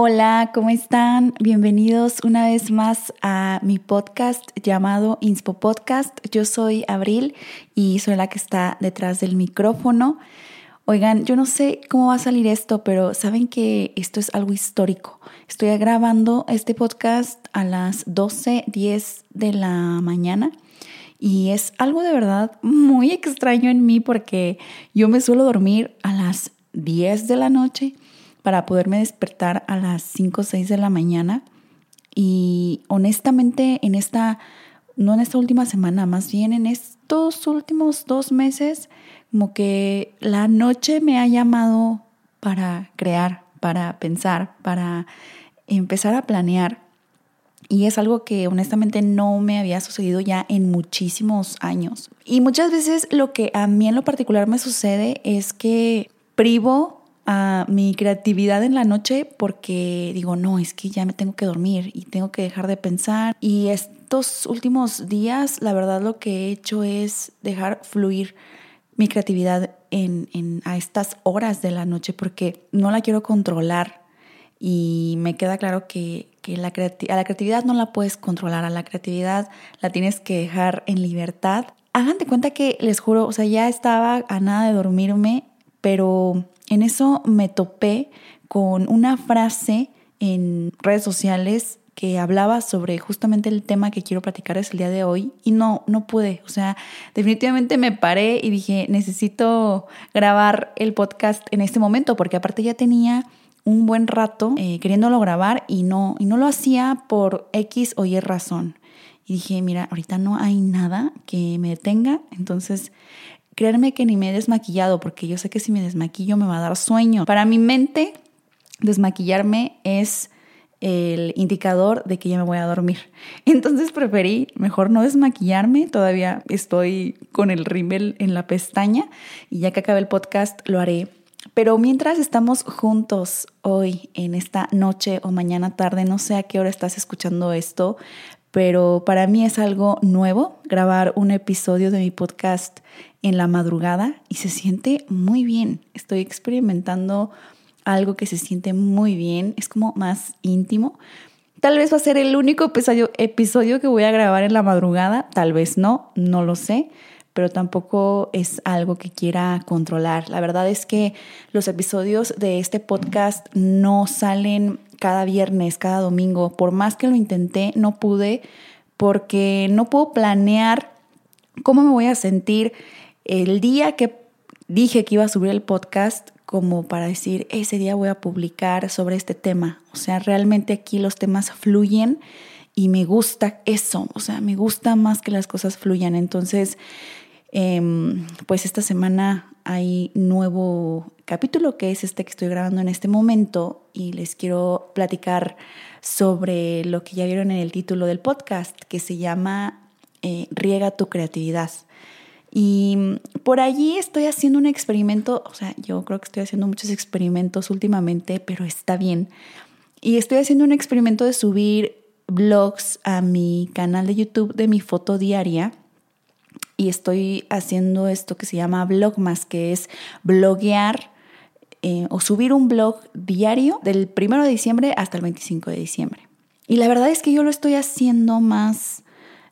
Hola, ¿cómo están? Bienvenidos una vez más a mi podcast llamado Inspo Podcast. Yo soy Abril y soy la que está detrás del micrófono. Oigan, yo no sé cómo va a salir esto, pero saben que esto es algo histórico. Estoy grabando este podcast a las 12:10 de la mañana y es algo de verdad muy extraño en mí porque yo me suelo dormir a las 10 de la noche para poderme despertar a las 5 o 6 de la mañana. Y honestamente, en esta, no en esta última semana, más bien en estos últimos dos meses, como que la noche me ha llamado para crear, para pensar, para empezar a planear. Y es algo que honestamente no me había sucedido ya en muchísimos años. Y muchas veces lo que a mí en lo particular me sucede es que privo a mi creatividad en la noche porque digo, no, es que ya me tengo que dormir y tengo que dejar de pensar. Y estos últimos días, la verdad lo que he hecho es dejar fluir mi creatividad en, a estas horas de la noche porque no la quiero controlar y me queda claro que, la a la creatividad no la puedes controlar, a la creatividad la tienes que dejar en libertad. Hagan de cuenta que les juro, o sea, ya estaba a nada de dormirme, pero en eso me topé con una frase en redes sociales que hablaba sobre justamente el tema que quiero platicar es el día de hoy y no, no pude. O sea, definitivamente me paré y dije, necesito grabar el podcast en este momento porque aparte ya tenía un buen rato eh, queriéndolo grabar y no, y no lo hacía por X o Y razón. Y dije, mira, ahorita no hay nada que me detenga, entonces Creerme que ni me he desmaquillado, porque yo sé que si me desmaquillo me va a dar sueño. Para mi mente, desmaquillarme es el indicador de que ya me voy a dormir. Entonces preferí mejor no desmaquillarme, todavía estoy con el rímel en la pestaña y ya que acabe el podcast lo haré. Pero mientras estamos juntos hoy en esta noche o mañana tarde, no sé a qué hora estás escuchando esto, pero para mí es algo nuevo grabar un episodio de mi podcast en la madrugada y se siente muy bien. Estoy experimentando algo que se siente muy bien, es como más íntimo. Tal vez va a ser el único episodio, que voy a grabar en la madrugada, tal vez no, no lo sé, pero tampoco es algo que quiera controlar. La verdad es que los episodios de este podcast no salen cada viernes, cada domingo. Por más que lo intenté, no pude porque no puedo planear cómo me voy a sentir el día que dije que iba a subir el podcast como para decir, ese día voy a publicar sobre este tema. O sea, realmente aquí los temas fluyen y me gusta eso, o sea, me gusta más que las cosas fluyan. Entonces, em, pues esta semana hay nuevo capítulo que es este que estoy grabando en este momento y les quiero platicar sobre lo que ya vieron en el título del podcast que se llama eh, Riega tu creatividad. Y por allí estoy haciendo un experimento, o sea, yo creo que estoy haciendo muchos experimentos últimamente, pero está bien. Y estoy haciendo un experimento de subir blogs a mi canal de YouTube de mi foto diaria. Y estoy haciendo esto que se llama Blogmas, que es bloguear eh, o subir un blog diario del 1 de diciembre hasta el 25 de diciembre. Y la verdad es que yo lo estoy haciendo más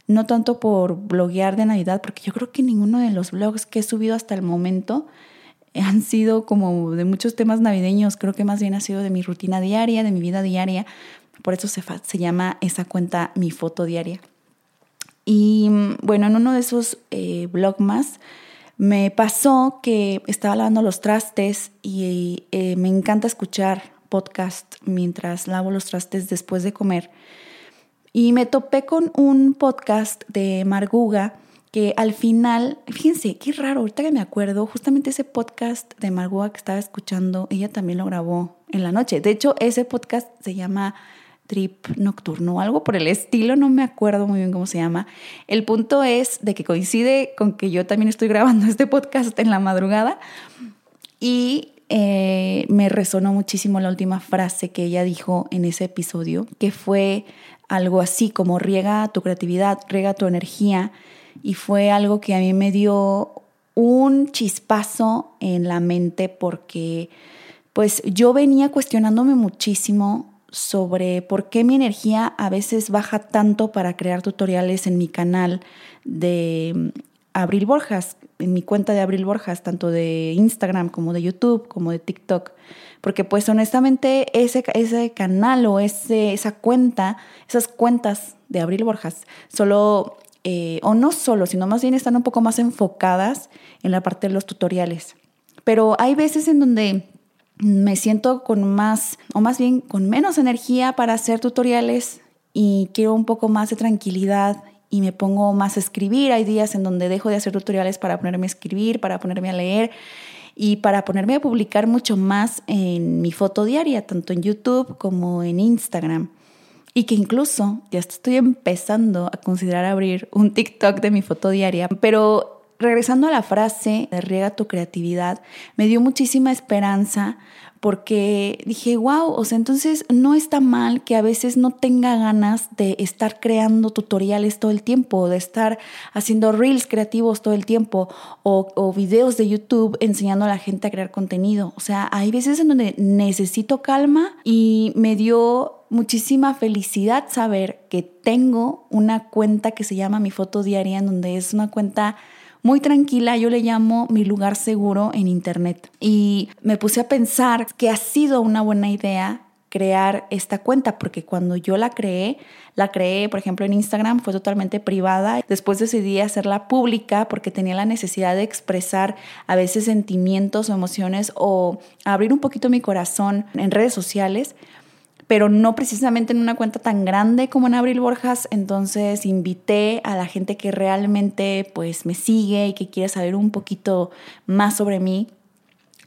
no tanto por bloguear de Navidad, porque yo creo que ninguno de los blogs que he subido hasta el momento han sido como de muchos temas navideños, creo que más bien ha sido de mi rutina diaria, de mi vida diaria, por eso se, se llama esa cuenta mi foto diaria. Y bueno, en uno de esos eh, blogs más me pasó que estaba lavando los trastes y eh, me encanta escuchar podcast mientras lavo los trastes después de comer. Y me topé con un podcast de Marguga que al final, fíjense, qué raro, ahorita que me acuerdo, justamente ese podcast de Marguga que estaba escuchando, ella también lo grabó en la noche. De hecho, ese podcast se llama Trip Nocturno, algo por el estilo, no me acuerdo muy bien cómo se llama. El punto es de que coincide con que yo también estoy grabando este podcast en la madrugada y eh, me resonó muchísimo la última frase que ella dijo en ese episodio, que fue algo así como riega tu creatividad, riega tu energía y fue algo que a mí me dio un chispazo en la mente porque pues yo venía cuestionándome muchísimo sobre por qué mi energía a veces baja tanto para crear tutoriales en mi canal de mm, Abril Borjas, en mi cuenta de Abril Borjas, tanto de Instagram como de YouTube, como de TikTok. Porque pues honestamente ese, ese canal o ese, esa cuenta, esas cuentas de Abril Borjas, solo, eh, o no solo, sino más bien están un poco más enfocadas en la parte de los tutoriales. Pero hay veces en donde me siento con más, o más bien con menos energía para hacer tutoriales y quiero un poco más de tranquilidad y me pongo más a escribir. Hay días en donde dejo de hacer tutoriales para ponerme a escribir, para ponerme a leer y para ponerme a publicar mucho más en mi foto diaria, tanto en YouTube como en Instagram. Y que incluso ya estoy empezando a considerar abrir un TikTok de mi foto diaria, pero regresando a la frase de riega tu creatividad, me dio muchísima esperanza porque dije, wow, o sea, entonces no está mal que a veces no tenga ganas de estar creando tutoriales todo el tiempo, de estar haciendo reels creativos todo el tiempo o, o videos de YouTube enseñando a la gente a crear contenido. O sea, hay veces en donde necesito calma y me dio muchísima felicidad saber que tengo una cuenta que se llama Mi Foto Diaria, en donde es una cuenta muy tranquila, yo le llamo mi lugar seguro en Internet. Y me puse a pensar que ha sido una buena idea crear esta cuenta, porque cuando yo la creé, la creé, por ejemplo, en Instagram, fue totalmente privada. Después decidí hacerla pública porque tenía la necesidad de expresar a veces sentimientos o emociones o abrir un poquito mi corazón en redes sociales pero no precisamente en una cuenta tan grande como en Abril Borjas, entonces invité a la gente que realmente pues me sigue y que quiere saber un poquito más sobre mí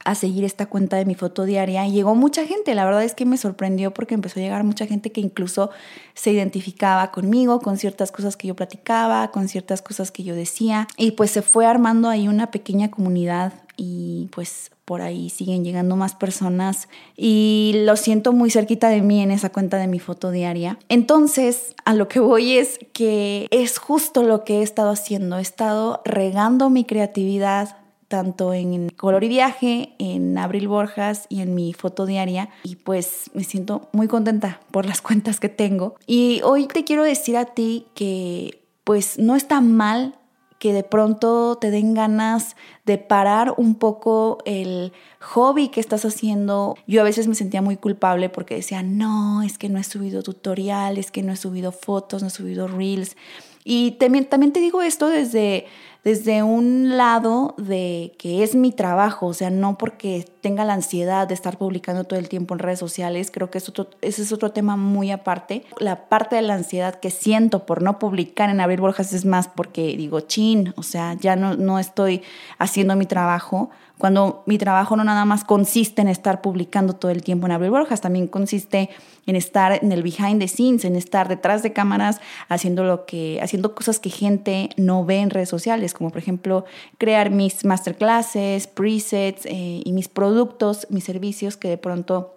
a seguir esta cuenta de mi foto diaria. Y llegó mucha gente, la verdad es que me sorprendió porque empezó a llegar mucha gente que incluso se identificaba conmigo, con ciertas cosas que yo platicaba, con ciertas cosas que yo decía. Y pues se fue armando ahí una pequeña comunidad y pues por ahí siguen llegando más personas y lo siento muy cerquita de mí en esa cuenta de mi foto diaria. Entonces, a lo que voy es que es justo lo que he estado haciendo. He estado regando mi creatividad tanto en Color y Viaje, en Abril Borjas y en mi foto diaria. Y pues me siento muy contenta por las cuentas que tengo. Y hoy te quiero decir a ti que pues no está mal que de pronto te den ganas de parar un poco el hobby que estás haciendo. Yo a veces me sentía muy culpable porque decía, no, es que no he subido tutoriales, que no he subido fotos, no he subido reels. Y también, también te digo esto desde desde un lado de que es mi trabajo, o sea, no porque tenga la ansiedad de estar publicando todo el tiempo en redes sociales, creo que es otro, ese es otro tema muy aparte. La parte de la ansiedad que siento por no publicar en Abril Borjas es más porque digo, chin, o sea, ya no, no estoy haciendo mi trabajo, cuando mi trabajo no nada más consiste en estar publicando todo el tiempo en Abril Borjas, también consiste en estar en el behind the scenes, en estar detrás de cámaras haciendo lo que haciendo cosas que gente no ve en redes sociales, como por ejemplo crear mis masterclasses, presets eh, y mis productos, mis servicios que de pronto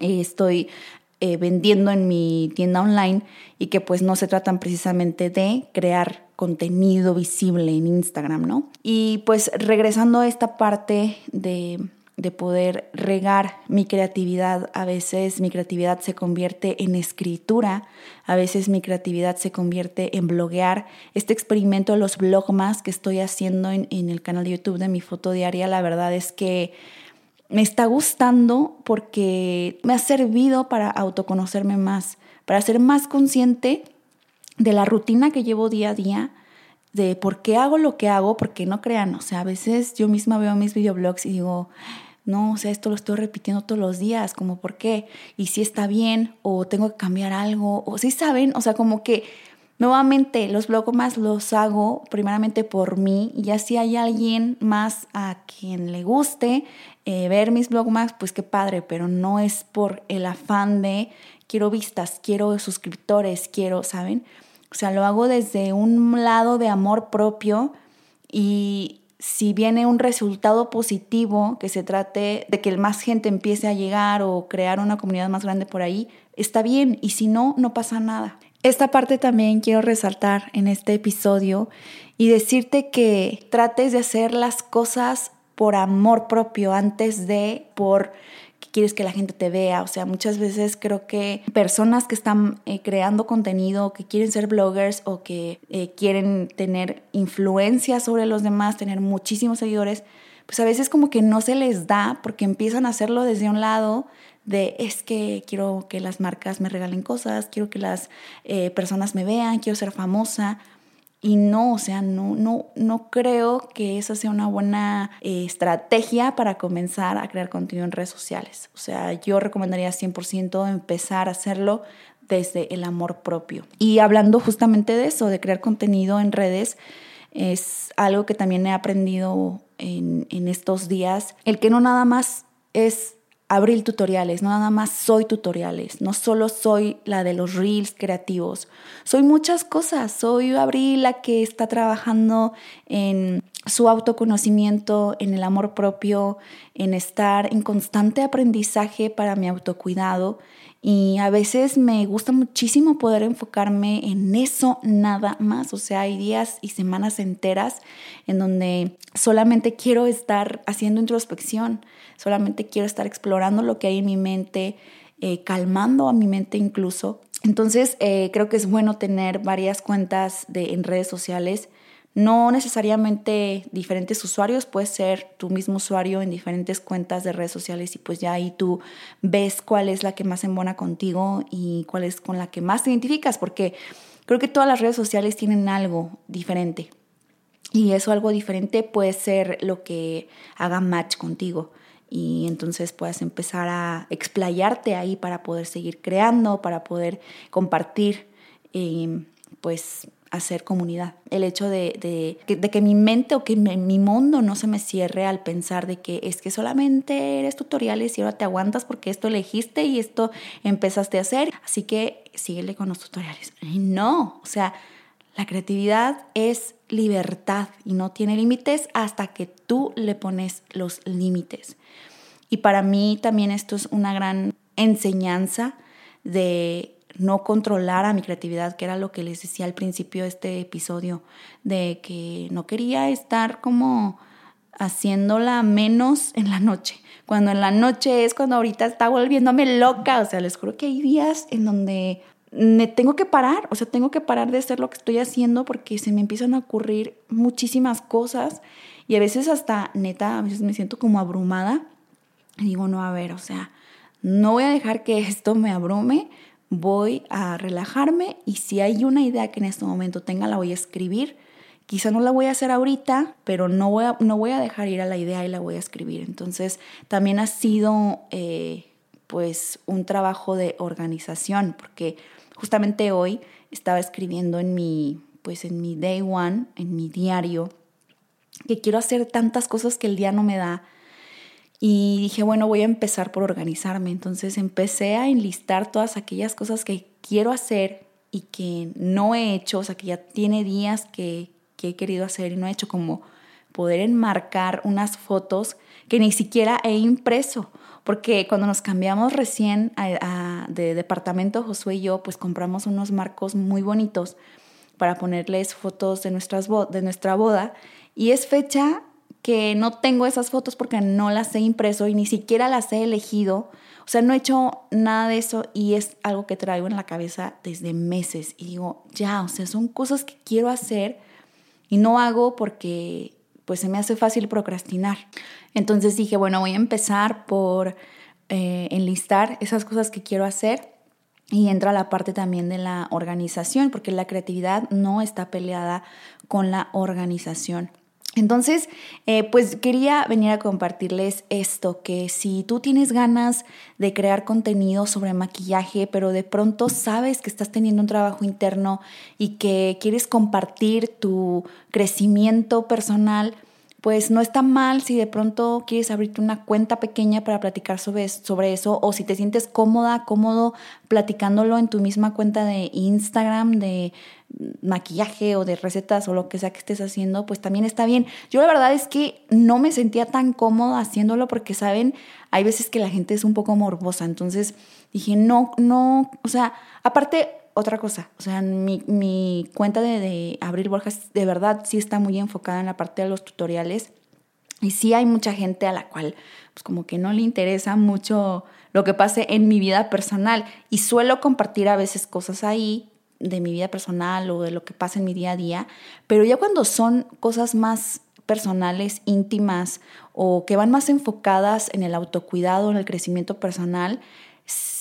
eh, estoy eh, vendiendo en mi tienda online y que pues no se tratan precisamente de crear contenido visible en Instagram, ¿no? Y pues regresando a esta parte de, de poder regar mi creatividad, a veces mi creatividad se convierte en escritura, a veces mi creatividad se convierte en bloguear. Este experimento de los blogmas que estoy haciendo en, en el canal de YouTube de mi foto diaria, la verdad es que me está gustando porque me ha servido para autoconocerme más, para ser más consciente de la rutina que llevo día a día, de por qué hago lo que hago, porque no crean, o sea, a veces yo misma veo mis videoblogs y digo, no, o sea, esto lo estoy repitiendo todos los días, como por qué, y si está bien, o tengo que cambiar algo, o si saben, o sea, como que nuevamente los blogs más los hago primeramente por mí, y ya si hay alguien más a quien le guste eh, ver mis blogs más, pues qué padre, pero no es por el afán de quiero vistas, quiero suscriptores, quiero, ¿saben? O sea, lo hago desde un lado de amor propio y si viene un resultado positivo, que se trate de que más gente empiece a llegar o crear una comunidad más grande por ahí, está bien y si no, no pasa nada. Esta parte también quiero resaltar en este episodio y decirte que trates de hacer las cosas por amor propio antes de por quieres que la gente te vea. O sea, muchas veces creo que personas que están eh, creando contenido, que quieren ser bloggers o que eh, quieren tener influencia sobre los demás, tener muchísimos seguidores, pues a veces como que no se les da porque empiezan a hacerlo desde un lado de es que quiero que las marcas me regalen cosas, quiero que las eh, personas me vean, quiero ser famosa. Y no, o sea, no, no, no creo que esa sea una buena eh, estrategia para comenzar a crear contenido en redes sociales. O sea, yo recomendaría 100% empezar a hacerlo desde el amor propio. Y hablando justamente de eso, de crear contenido en redes, es algo que también he aprendido en, en estos días, el que no nada más es Abril Tutoriales, no nada más soy tutoriales, no solo soy la de los reels creativos, soy muchas cosas, soy Abril la que está trabajando en su autoconocimiento, en el amor propio, en estar en constante aprendizaje para mi autocuidado y a veces me gusta muchísimo poder enfocarme en eso nada más. O sea, hay días y semanas enteras en donde solamente quiero estar haciendo introspección, solamente quiero estar explorando lo que hay en mi mente, eh, calmando a mi mente incluso. Entonces, eh, creo que es bueno tener varias cuentas de, en redes sociales no necesariamente diferentes usuarios, puede ser tu mismo usuario en diferentes cuentas de redes sociales y pues ya ahí tú ves cuál es la que más embona contigo y cuál es con la que más te identificas, porque creo que todas las redes sociales tienen algo diferente. Y eso algo diferente puede ser lo que haga match contigo. Y entonces puedes empezar a explayarte ahí para poder seguir creando, para poder compartir, eh, pues hacer comunidad. El hecho de, de, que mi mente o que mi mundo no se me cierre al pensar de que es que solamente eres tutoriales y ahora te aguantas porque esto elegiste y esto empezaste a hacer. Así que síguele con los tutoriales. no, o sea, la creatividad es libertad y no tiene límites hasta que tú le pones los límites. Y para mí también esto es una gran enseñanza de no controlar a mi creatividad, que era lo que les decía al principio de este episodio, de que no quería estar como haciéndola menos en la noche, cuando en la noche es cuando ahorita está volviéndome loca, o sea, les juro que hay días en donde me tengo que parar, o sea, tengo que parar de hacer lo que estoy haciendo porque se me empiezan a ocurrir muchísimas cosas y a veces hasta, neta, a veces me siento como abrumada. Y digo, no, a ver, o sea, no voy a dejar que esto me abrume, voy a relajarme y si hay una idea que en este momento tenga, la voy a escribir. Quizá no la voy a hacer ahorita, pero no voy a, no voy a dejar ir a la idea y la voy a escribir. Entonces, también ha sido eh, pues un trabajo de organización, porque justamente hoy estaba escribiendo en mi, pues en mi day one, en mi diario, que quiero hacer tantas cosas que el día no me da, y dije, bueno, voy a empezar por organizarme. Entonces empecé a enlistar todas aquellas cosas que quiero hacer y que no he hecho, o sea, que ya tiene días que, he querido hacer y no he hecho, como poder enmarcar unas fotos que ni siquiera he impreso. Porque cuando nos cambiamos recién de departamento, Josué y yo, pues compramos unos marcos muy bonitos para ponerles fotos de, nuestras de nuestra boda. Y es fecha que no tengo esas fotos porque no las he impreso y ni siquiera las he elegido. O sea, no he hecho nada de eso y es algo que traigo en la cabeza desde meses. Y digo, ya, o sea, son cosas que quiero hacer y no hago porque pues se me hace fácil procrastinar. Entonces dije, bueno, voy a empezar por eh, enlistar esas cosas que quiero hacer y entra la parte también de la organización, porque la creatividad no está peleada con la organización. Entonces, eh, pues quería venir a compartirles esto, que si tú tienes ganas de crear contenido sobre maquillaje, pero de pronto sabes que estás teniendo un trabajo interno y que quieres compartir tu crecimiento personal, pues no está mal si de pronto quieres abrirte una cuenta pequeña para platicar sobre, sobre eso o si te sientes cómoda, cómodo platicándolo en tu misma cuenta de Instagram, de maquillaje o de recetas o lo que sea que estés haciendo, pues también está bien. Yo la verdad es que no me sentía tan cómoda haciéndolo porque, ¿saben? Hay veces que la gente es un poco morbosa, entonces dije, no, no, o sea, aparte otra cosa, o sea, mi, mi cuenta de, de Abril Borjas de verdad sí está muy enfocada en la parte de los tutoriales. Y sí hay mucha gente a la cual pues como que no le interesa mucho lo que pase en mi vida personal. Y suelo compartir a veces cosas ahí de mi vida personal o de lo que pasa en mi día a día, pero ya cuando son cosas más personales, íntimas o que van más enfocadas en el autocuidado, en el crecimiento personal,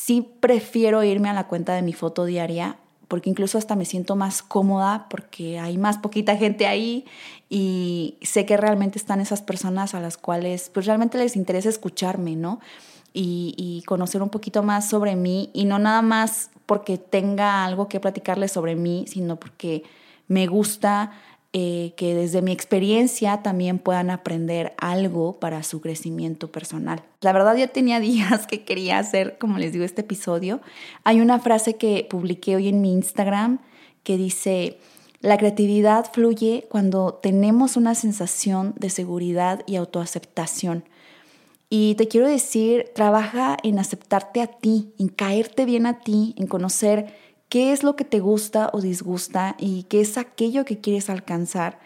sí prefiero irme a la cuenta de mi foto diaria porque incluso hasta me siento más cómoda porque hay más poquita gente ahí y sé que realmente están esas personas a las cuales pues realmente les interesa escucharme, ¿no? Y, conocer un poquito más sobre mí y no nada más porque tenga algo que platicarles sobre mí, sino porque me gusta eh, que desde mi experiencia también puedan aprender algo para su crecimiento personal. La verdad ya tenía días que quería hacer, como les digo, este episodio. Hay una frase que publiqué hoy en mi Instagram que dice, la creatividad fluye cuando tenemos una sensación de seguridad y autoaceptación. Y te quiero decir, trabaja en aceptarte a ti, en caerte bien a ti, en conocer qué es lo que te gusta o disgusta y qué es aquello que quieres alcanzar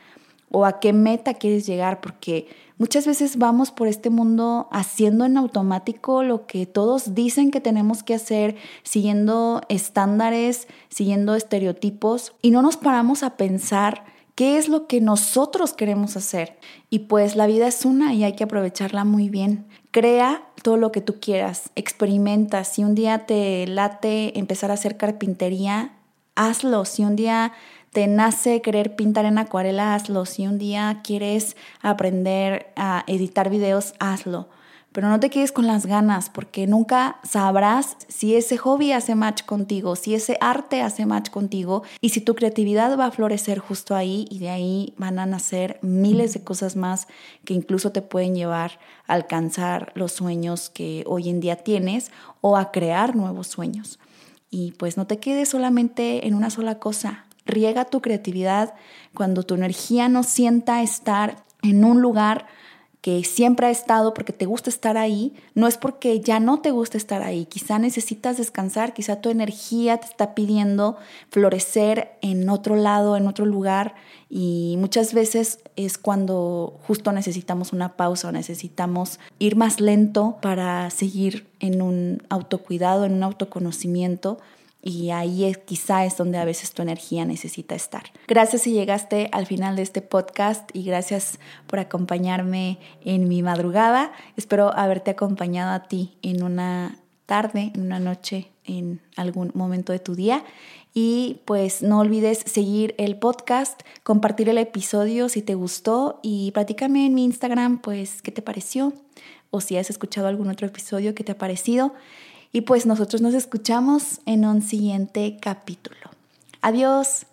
o a qué meta quieres llegar, porque muchas veces vamos por este mundo haciendo en automático lo que todos dicen que tenemos que hacer, siguiendo estándares, siguiendo estereotipos, y no nos paramos a pensar qué es lo que nosotros queremos hacer. Y pues la vida es una y hay que aprovecharla muy bien. Crea todo lo que tú quieras, experimenta. Si un día te late empezar a hacer carpintería, hazlo. Si un día te nace querer pintar en acuarela, hazlo. Si un día quieres aprender a editar videos, hazlo pero no te quedes con las ganas porque nunca sabrás si ese hobby hace match contigo, si ese arte hace match contigo y si tu creatividad va a florecer justo ahí y de ahí van a nacer miles de cosas más que incluso te pueden llevar a alcanzar los sueños que hoy en día tienes o a crear nuevos sueños. Y pues no te quedes solamente en una sola cosa. Riega tu creatividad cuando tu energía no sienta estar en un lugar que siempre ha estado porque te gusta estar ahí, no es porque ya no te gusta estar ahí. Quizá necesitas descansar, quizá tu energía te está pidiendo florecer en otro lado, en otro lugar. Y muchas veces es cuando justo necesitamos una pausa o necesitamos ir más lento para seguir en un autocuidado, en un autoconocimiento y ahí es, quizá es donde a veces tu energía necesita estar. Gracias si llegaste al final de este podcast y gracias por acompañarme en mi madrugada. Espero haberte acompañado a ti en una tarde, en una noche, en algún momento de tu día. Y pues no olvides seguir el podcast, compartir el episodio si te gustó y platícame en mi Instagram pues qué te pareció o si has escuchado algún otro episodio que te ha parecido. Y pues nosotros nos escuchamos en un siguiente capítulo. Adiós.